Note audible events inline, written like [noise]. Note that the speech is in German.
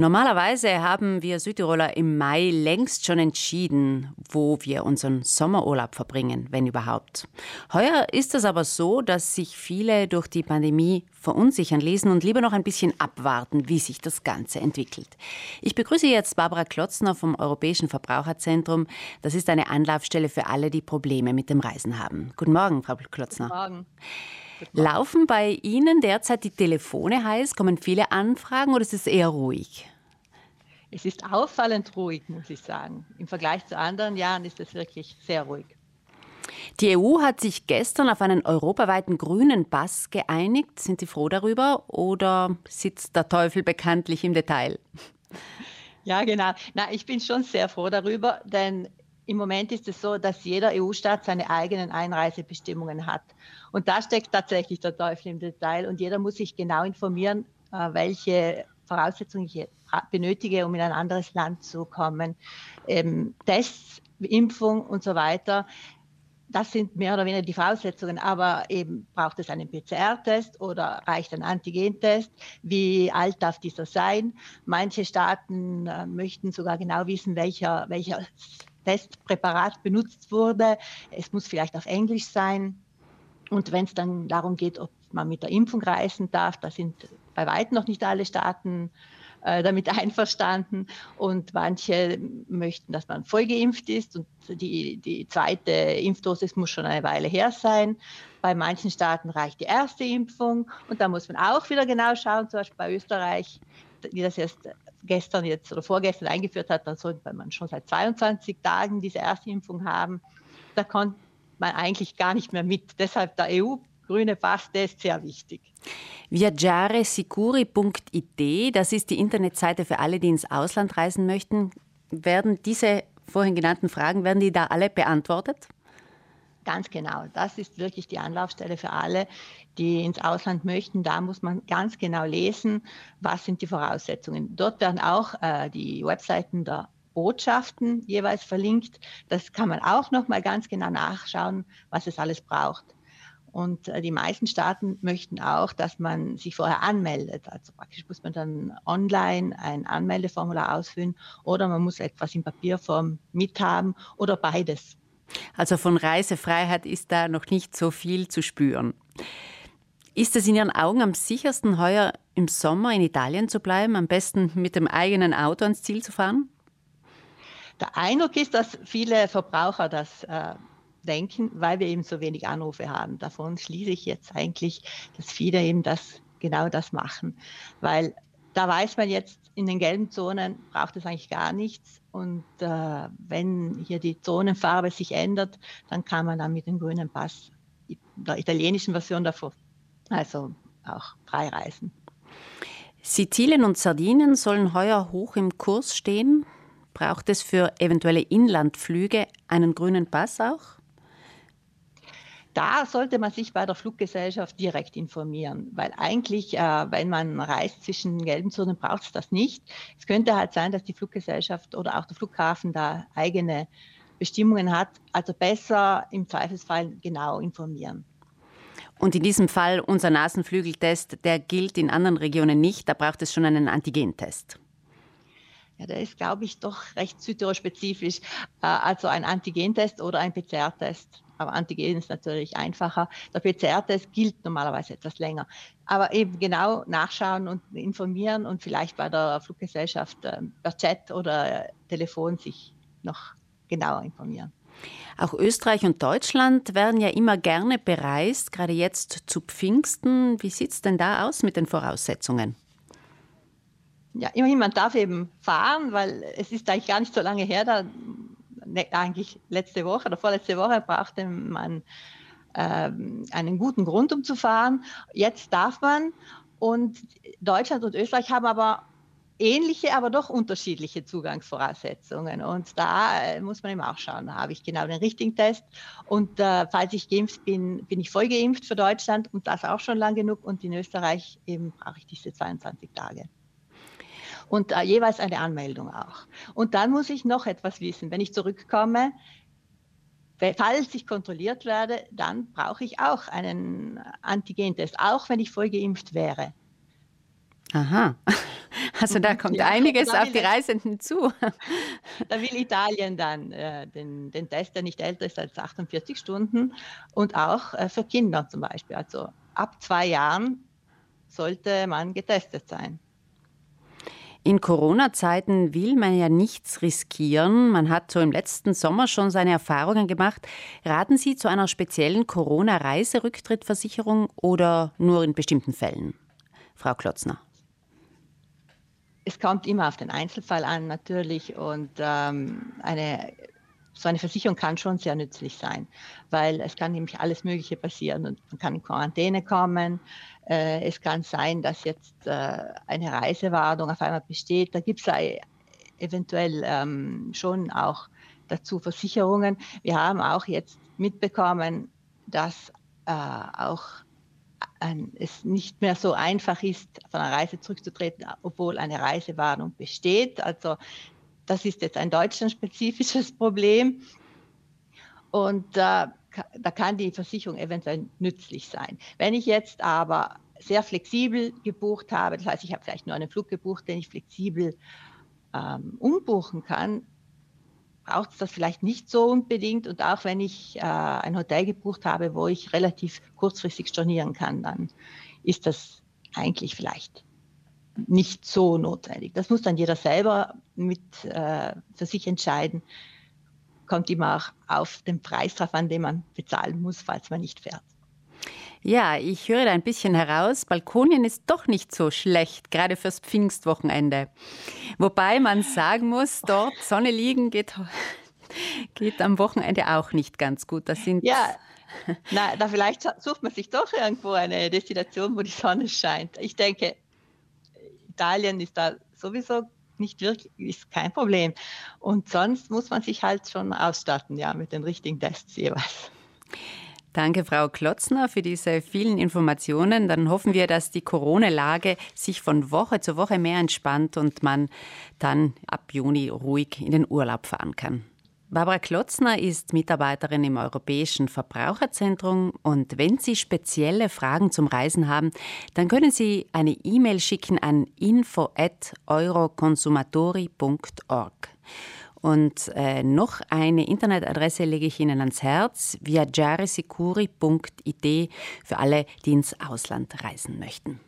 Normalerweise haben wir Südtiroler im Mai längst schon entschieden, wo wir unseren Sommerurlaub verbringen, wenn überhaupt. Heuer ist es aber so, dass sich viele durch die Pandemie verunsichern lesen und lieber noch ein bisschen abwarten, wie sich das Ganze entwickelt. Ich begrüße jetzt Barbara Klotzner vom Europäischen Verbraucherzentrum. Das ist eine Anlaufstelle für alle, die Probleme mit dem Reisen haben. Guten Morgen, Frau Klotzner. Guten Morgen. Laufen bei Ihnen derzeit die Telefone heiß? Kommen viele Anfragen oder ist es eher ruhig? Es ist auffallend ruhig, muss ich sagen. Im Vergleich zu anderen Jahren ist es wirklich sehr ruhig. Die EU hat sich gestern auf einen europaweiten grünen Pass geeinigt. Sind Sie froh darüber oder sitzt der Teufel bekanntlich im Detail? Ja, genau. Na, ich bin schon sehr froh darüber, denn im Moment ist es so, dass jeder EU-Staat seine eigenen Einreisebestimmungen hat. Und da steckt tatsächlich der Teufel im Detail und jeder muss sich genau informieren, äh, welche Voraussetzungen ich benötige, um in ein anderes Land zu kommen. Ähm, Tests, Impfung und so weiter. Das sind mehr oder weniger die Voraussetzungen, aber eben braucht es einen PCR-Test oder reicht ein Antigentest? Wie alt darf dieser sein? Manche Staaten äh, möchten sogar genau wissen, welcher, welcher Testpräparat benutzt wurde. Es muss vielleicht auf Englisch sein. Und wenn es dann darum geht, ob man mit der Impfung reisen darf, da sind bei weitem noch nicht alle Staaten äh, damit [laughs] einverstanden und manche möchten, dass man voll geimpft ist und die, die zweite Impfdosis muss schon eine Weile her sein. Bei manchen Staaten reicht die erste Impfung und da muss man auch wieder genau schauen, zum Beispiel bei Österreich, die das erst gestern jetzt oder vorgestern eingeführt hat, dann sollte man schon seit 22 Tagen diese erste Impfung haben. Da kommt man eigentlich gar nicht mehr mit. Deshalb der EU grüne Pass, der ist sehr wichtig. Viaggiaresicuri.it, das ist die Internetseite für alle, die ins Ausland reisen möchten. Werden diese vorhin genannten Fragen, werden die da alle beantwortet? Ganz genau. Das ist wirklich die Anlaufstelle für alle, die ins Ausland möchten. Da muss man ganz genau lesen, was sind die Voraussetzungen. Dort werden auch äh, die Webseiten der Botschaften jeweils verlinkt. Das kann man auch noch mal ganz genau nachschauen, was es alles braucht. Und äh, die meisten Staaten möchten auch, dass man sich vorher anmeldet. Also praktisch muss man dann online ein Anmeldeformular ausfüllen oder man muss etwas in Papierform mithaben oder beides. Also von Reisefreiheit ist da noch nicht so viel zu spüren. Ist es in Ihren Augen am sichersten, heuer im Sommer in Italien zu bleiben, am besten mit dem eigenen Auto ans Ziel zu fahren? Der Eindruck ist, dass viele Verbraucher das äh, denken, weil wir eben so wenig Anrufe haben. Davon schließe ich jetzt eigentlich, dass viele eben das genau das machen, weil da weiß man jetzt, in den gelben Zonen braucht es eigentlich gar nichts. Und äh, wenn hier die Zonenfarbe sich ändert, dann kann man dann mit dem grünen Pass, der italienischen Version davor, also auch frei reisen. Sizilien und Sardinien sollen heuer hoch im Kurs stehen. Braucht es für eventuelle Inlandflüge einen grünen Pass auch? Da sollte man sich bei der Fluggesellschaft direkt informieren, weil eigentlich, äh, wenn man reist zwischen gelben Zonen, braucht es das nicht. Es könnte halt sein, dass die Fluggesellschaft oder auch der Flughafen da eigene Bestimmungen hat. Also besser im Zweifelsfall genau informieren. Und in diesem Fall unser Nasenflügeltest, der gilt in anderen Regionen nicht. Da braucht es schon einen Antigentest. Ja, der ist, glaube ich, doch recht Südtirol-spezifisch. Äh, also ein Antigentest oder ein PCR-Test aber Antigen ist natürlich einfacher. Der PCR-Test gilt normalerweise etwas länger. Aber eben genau nachschauen und informieren und vielleicht bei der Fluggesellschaft äh, per Chat oder Telefon sich noch genauer informieren. Auch Österreich und Deutschland werden ja immer gerne bereist, gerade jetzt zu Pfingsten. Wie sieht es denn da aus mit den Voraussetzungen? Ja, immerhin, man darf eben fahren, weil es ist eigentlich gar nicht so lange her, da Ne, eigentlich letzte Woche oder vorletzte Woche brauchte man ähm, einen guten Grund, um zu fahren. Jetzt darf man. Und Deutschland und Österreich haben aber ähnliche, aber doch unterschiedliche Zugangsvoraussetzungen. Und da äh, muss man eben auch schauen, habe ich genau den richtigen Test. Und äh, falls ich geimpft bin, bin ich voll geimpft für Deutschland und das auch schon lang genug. Und in Österreich eben brauche ich diese 22 Tage und äh, jeweils eine Anmeldung auch. Und dann muss ich noch etwas wissen. Wenn ich zurückkomme, falls ich kontrolliert werde, dann brauche ich auch einen Antigentest, auch wenn ich voll geimpft wäre. Aha. [laughs] Also da kommt ja, einiges auf die Reisenden zu. [laughs] Da will Italien dann äh, den, den Test, der nicht älter ist als 48 Stunden und auch äh, für Kinder zum Beispiel. Also ab zwei Jahren sollte man getestet sein. In Corona-Zeiten will man ja nichts riskieren. Man hat so im letzten Sommer schon seine Erfahrungen gemacht. Raten Sie zu einer speziellen Corona-Reiserücktrittversicherung oder nur in bestimmten Fällen? Frau Klotzner. Es kommt immer auf den Einzelfall an, natürlich. Und ähm, eine, so eine Versicherung kann schon sehr nützlich sein, weil es kann nämlich alles Mögliche passieren. Und man kann in Quarantäne kommen, äh, es kann sein, dass jetzt äh, eine Reisewarnung auf einmal besteht. Da gibt es eventuell ähm, schon auch dazu Versicherungen. Wir haben auch jetzt mitbekommen, dass äh, auch ein, es nicht mehr so einfach ist, von einer Reise zurückzutreten, obwohl eine Reisewarnung besteht. Also das ist jetzt ein deutschlandspezifisches [laughs] Problem. Und äh, da kann die Versicherung eventuell nützlich sein. Wenn ich jetzt aber sehr flexibel gebucht habe, das heißt, ich habe vielleicht nur einen Flug gebucht, den ich flexibel ähm, umbuchen kann, braucht es das vielleicht nicht so unbedingt. Und auch wenn ich äh, ein Hotel gebucht habe, wo ich relativ kurzfristig stornieren kann, dann ist das eigentlich vielleicht nicht so notwendig. Das muss dann jeder selber mit äh, für sich entscheiden kommt immer auch auf den Preis drauf an, den man bezahlen muss, falls man nicht fährt. Ja, ich höre da ein bisschen heraus, Balkonien ist doch nicht so schlecht, gerade fürs Pfingstwochenende. Wobei man sagen muss, dort Sonne liegen geht, geht am Wochenende auch nicht ganz gut. Das sind ja, na, da vielleicht sucht man sich doch irgendwo eine Destination, wo die Sonne scheint. Ich denke, Italien ist da sowieso nicht wirklich, ist kein Problem. Und sonst muss man sich halt schon ausstatten, ja, mit den richtigen Tests jeweils. Danke, Frau Klotzner, für diese vielen Informationen. Dann hoffen wir, dass die Corona-Lage sich von Woche zu Woche mehr entspannt und man dann ab Juni ruhig in den Urlaub fahren kann. Barbara Klotzner ist Mitarbeiterin im Europäischen Verbraucherzentrum und wenn Sie spezielle Fragen zum Reisen haben, dann können Sie eine E-Mail schicken an info@euroconsumatori.org. Und äh, noch eine Internetadresse lege ich Ihnen ans Herz, viaggiaresicuri.it für alle, die ins Ausland reisen möchten.